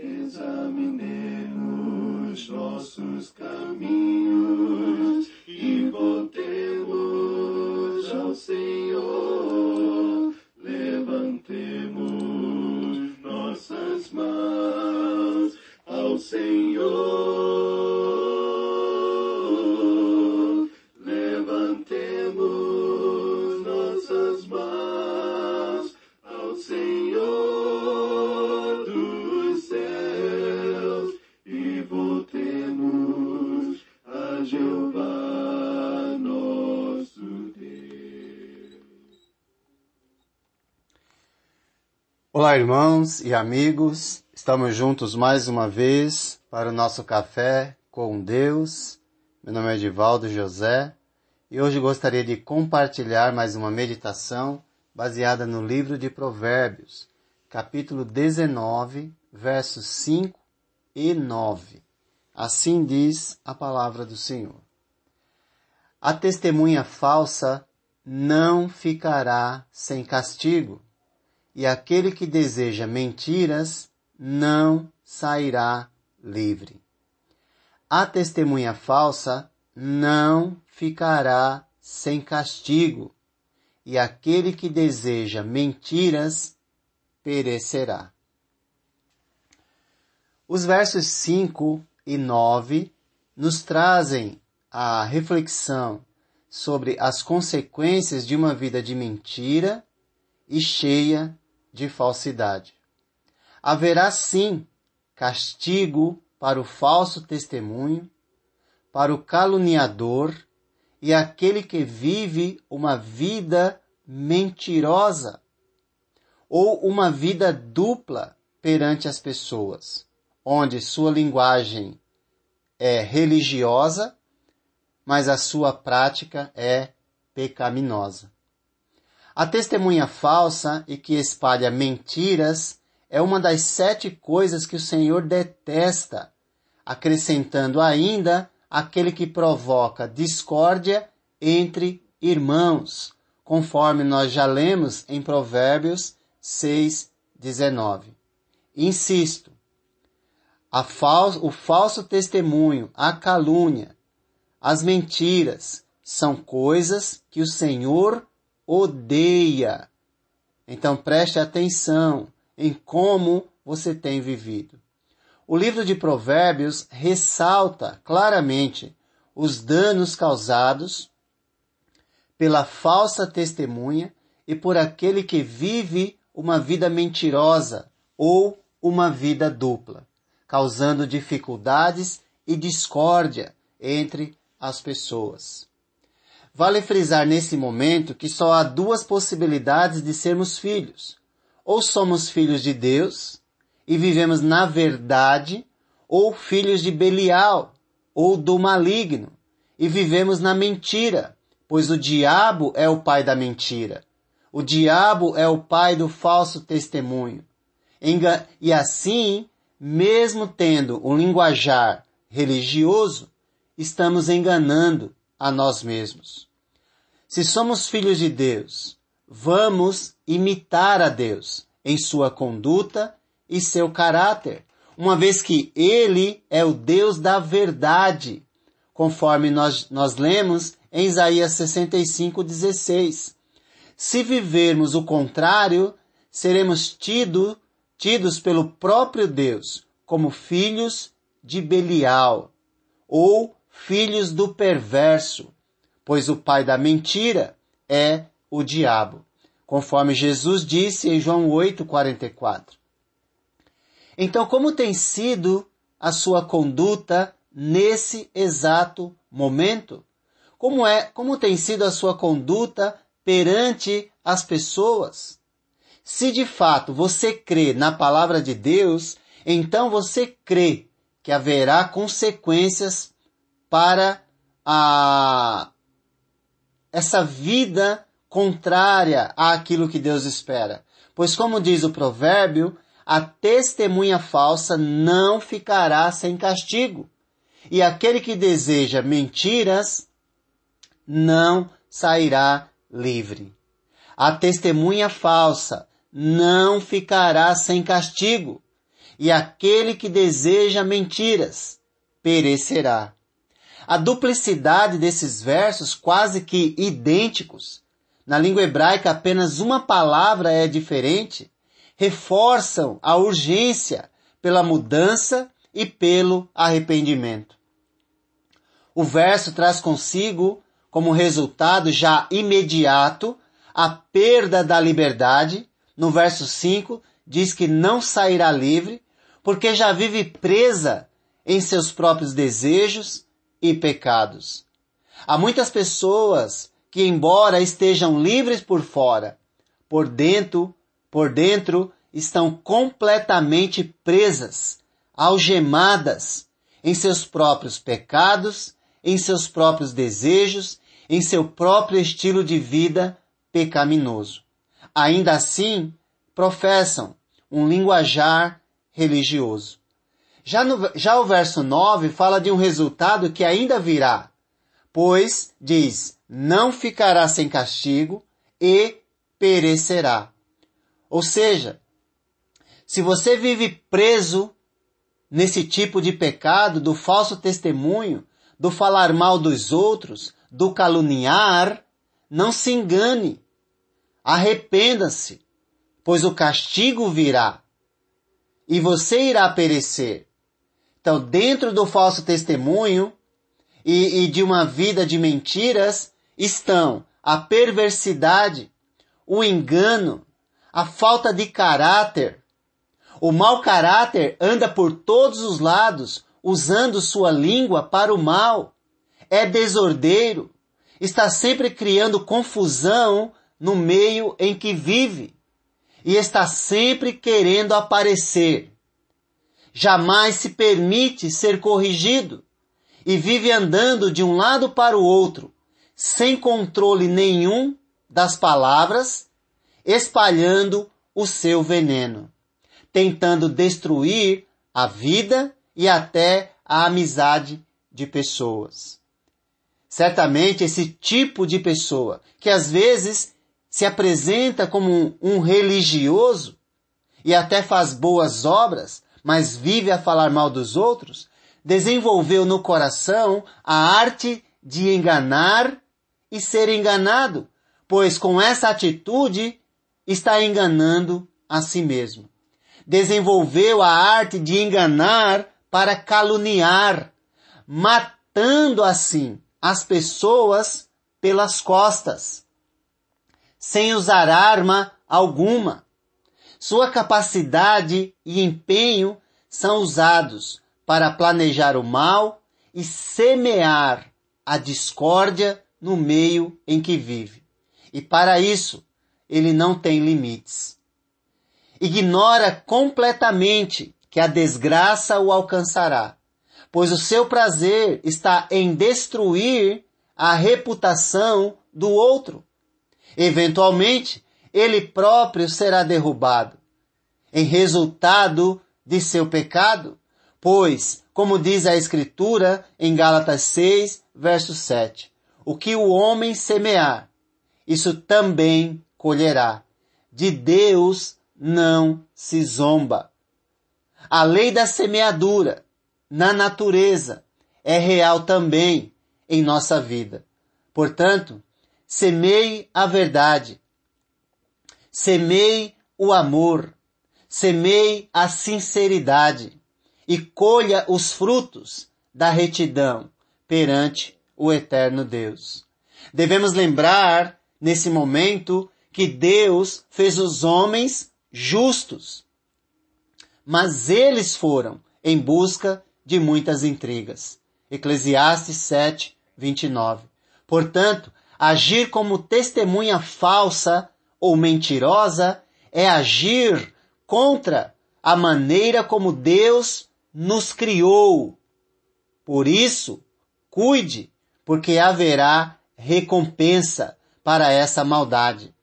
Examinemos nossos caminhos Olá, irmãos e amigos. Estamos juntos mais uma vez para o nosso café com Deus. Meu nome é Edivaldo José e hoje gostaria de compartilhar mais uma meditação baseada no livro de Provérbios, capítulo 19, versos 5 e 9. Assim diz a palavra do Senhor. A testemunha falsa não ficará sem castigo, e aquele que deseja mentiras não sairá livre. A testemunha falsa não ficará sem castigo, e aquele que deseja mentiras perecerá. Os versos 5 e 9 nos trazem a reflexão sobre as consequências de uma vida de mentira e cheia de falsidade. Haverá sim castigo para o falso testemunho, para o caluniador e aquele que vive uma vida mentirosa ou uma vida dupla perante as pessoas, onde sua linguagem é religiosa, mas a sua prática é pecaminosa. A testemunha falsa e que espalha mentiras é uma das sete coisas que o Senhor detesta, acrescentando ainda aquele que provoca discórdia entre irmãos, conforme nós já lemos em Provérbios 6, 19. Insisto, fal o falso testemunho, a calúnia, as mentiras são coisas que o Senhor odeia. Então preste atenção em como você tem vivido. O livro de Provérbios ressalta claramente os danos causados pela falsa testemunha e por aquele que vive uma vida mentirosa ou uma vida dupla, causando dificuldades e discórdia entre as pessoas. Vale frisar nesse momento que só há duas possibilidades de sermos filhos. Ou somos filhos de Deus e vivemos na verdade, ou filhos de Belial, ou do maligno, e vivemos na mentira, pois o diabo é o pai da mentira. O diabo é o pai do falso testemunho. E assim, mesmo tendo um linguajar religioso, estamos enganando a nós mesmos. Se somos filhos de Deus, vamos imitar a Deus em sua conduta e seu caráter, uma vez que Ele é o Deus da verdade, conforme nós, nós lemos em Isaías 65, 16. Se vivermos o contrário, seremos tido, tidos pelo próprio Deus como filhos de Belial ou filhos do perverso, pois o pai da mentira é o diabo, conforme Jesus disse em João 8:44. Então, como tem sido a sua conduta nesse exato momento? Como é, como tem sido a sua conduta perante as pessoas? Se de fato você crê na palavra de Deus, então você crê que haverá consequências para a essa vida contrária àquilo que Deus espera. Pois como diz o provérbio, a testemunha falsa não ficará sem castigo. E aquele que deseja mentiras não sairá livre. A testemunha falsa não ficará sem castigo. e aquele que deseja mentiras perecerá. A duplicidade desses versos, quase que idênticos, na língua hebraica apenas uma palavra é diferente, reforçam a urgência pela mudança e pelo arrependimento. O verso traz consigo, como resultado já imediato, a perda da liberdade. No verso 5, diz que não sairá livre, porque já vive presa em seus próprios desejos e pecados. Há muitas pessoas que, embora estejam livres por fora, por dentro, por dentro estão completamente presas, algemadas em seus próprios pecados em seus próprios desejos, em seu próprio estilo de vida pecaminoso. Ainda assim, professam um linguajar religioso. Já, no, já o verso 9 fala de um resultado que ainda virá, pois diz, não ficará sem castigo e perecerá. Ou seja, se você vive preso nesse tipo de pecado do falso testemunho, do falar mal dos outros, do caluniar, não se engane. Arrependa-se, pois o castigo virá e você irá perecer. Então, dentro do falso testemunho e, e de uma vida de mentiras estão a perversidade, o engano, a falta de caráter. O mau caráter anda por todos os lados, usando sua língua para o mal, é desordeiro, está sempre criando confusão no meio em que vive e está sempre querendo aparecer. Jamais se permite ser corrigido e vive andando de um lado para o outro, sem controle nenhum das palavras, espalhando o seu veneno, tentando destruir a vida e até a amizade de pessoas. Certamente esse tipo de pessoa, que às vezes se apresenta como um religioso e até faz boas obras, mas vive a falar mal dos outros, desenvolveu no coração a arte de enganar e ser enganado, pois com essa atitude está enganando a si mesmo. Desenvolveu a arte de enganar para caluniar, matando assim as pessoas pelas costas, sem usar arma alguma. Sua capacidade e empenho são usados para planejar o mal e semear a discórdia no meio em que vive. E para isso, ele não tem limites. Ignora completamente que a desgraça o alcançará, pois o seu prazer está em destruir a reputação do outro. Eventualmente, ele próprio será derrubado, em resultado de seu pecado, pois, como diz a Escritura em Gálatas 6, verso 7, o que o homem semear, isso também colherá. De Deus não se zomba. A lei da semeadura na natureza é real também em nossa vida. Portanto, semeie a verdade, semeie o amor, semeie a sinceridade e colha os frutos da retidão perante o eterno Deus. Devemos lembrar, nesse momento, que Deus fez os homens justos mas eles foram em busca de muitas intrigas. Eclesiastes 7, 29. Portanto, agir como testemunha falsa ou mentirosa é agir contra a maneira como Deus nos criou. Por isso, cuide, porque haverá recompensa para essa maldade.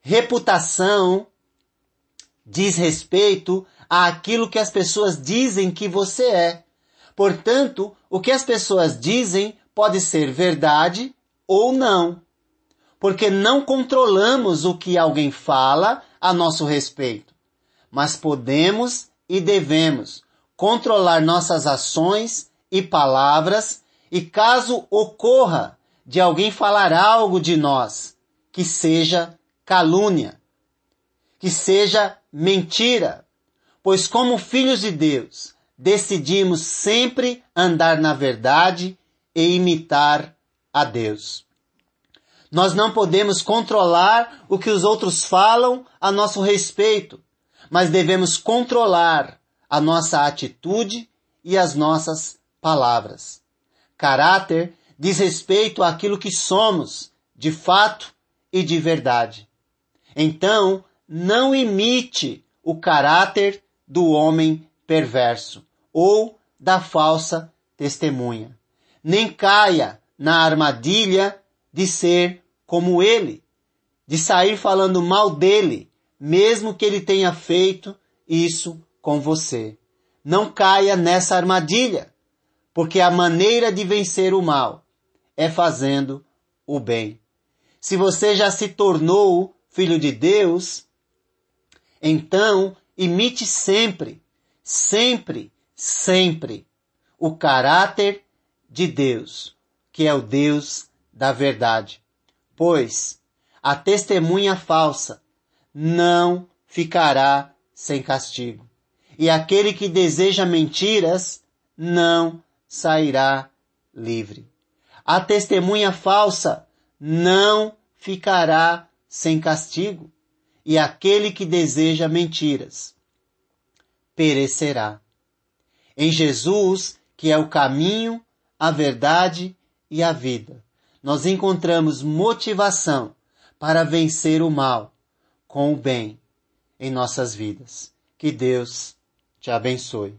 Reputação diz respeito àquilo que as pessoas dizem que você é. Portanto, o que as pessoas dizem pode ser verdade ou não. Porque não controlamos o que alguém fala a nosso respeito, mas podemos e devemos controlar nossas ações e palavras e caso ocorra de alguém falar algo de nós que seja calúnia, que seja mentira, pois como filhos de Deus, decidimos sempre andar na verdade e imitar a Deus. Nós não podemos controlar o que os outros falam a nosso respeito, mas devemos controlar a nossa atitude e as nossas palavras. Caráter diz respeito àquilo que somos, de fato e de verdade. Então, não imite o caráter do homem perverso ou da falsa testemunha. Nem caia na armadilha de ser como ele, de sair falando mal dele, mesmo que ele tenha feito isso com você. Não caia nessa armadilha, porque a maneira de vencer o mal é fazendo o bem. Se você já se tornou filho de Deus, então imite sempre, sempre, sempre o caráter de Deus, que é o Deus da verdade. Pois a testemunha falsa não ficará sem castigo. E aquele que deseja mentiras não sairá livre. A testemunha falsa não ficará sem castigo e aquele que deseja mentiras perecerá. Em Jesus, que é o caminho, a verdade e a vida, nós encontramos motivação para vencer o mal com o bem em nossas vidas. Que Deus te abençoe.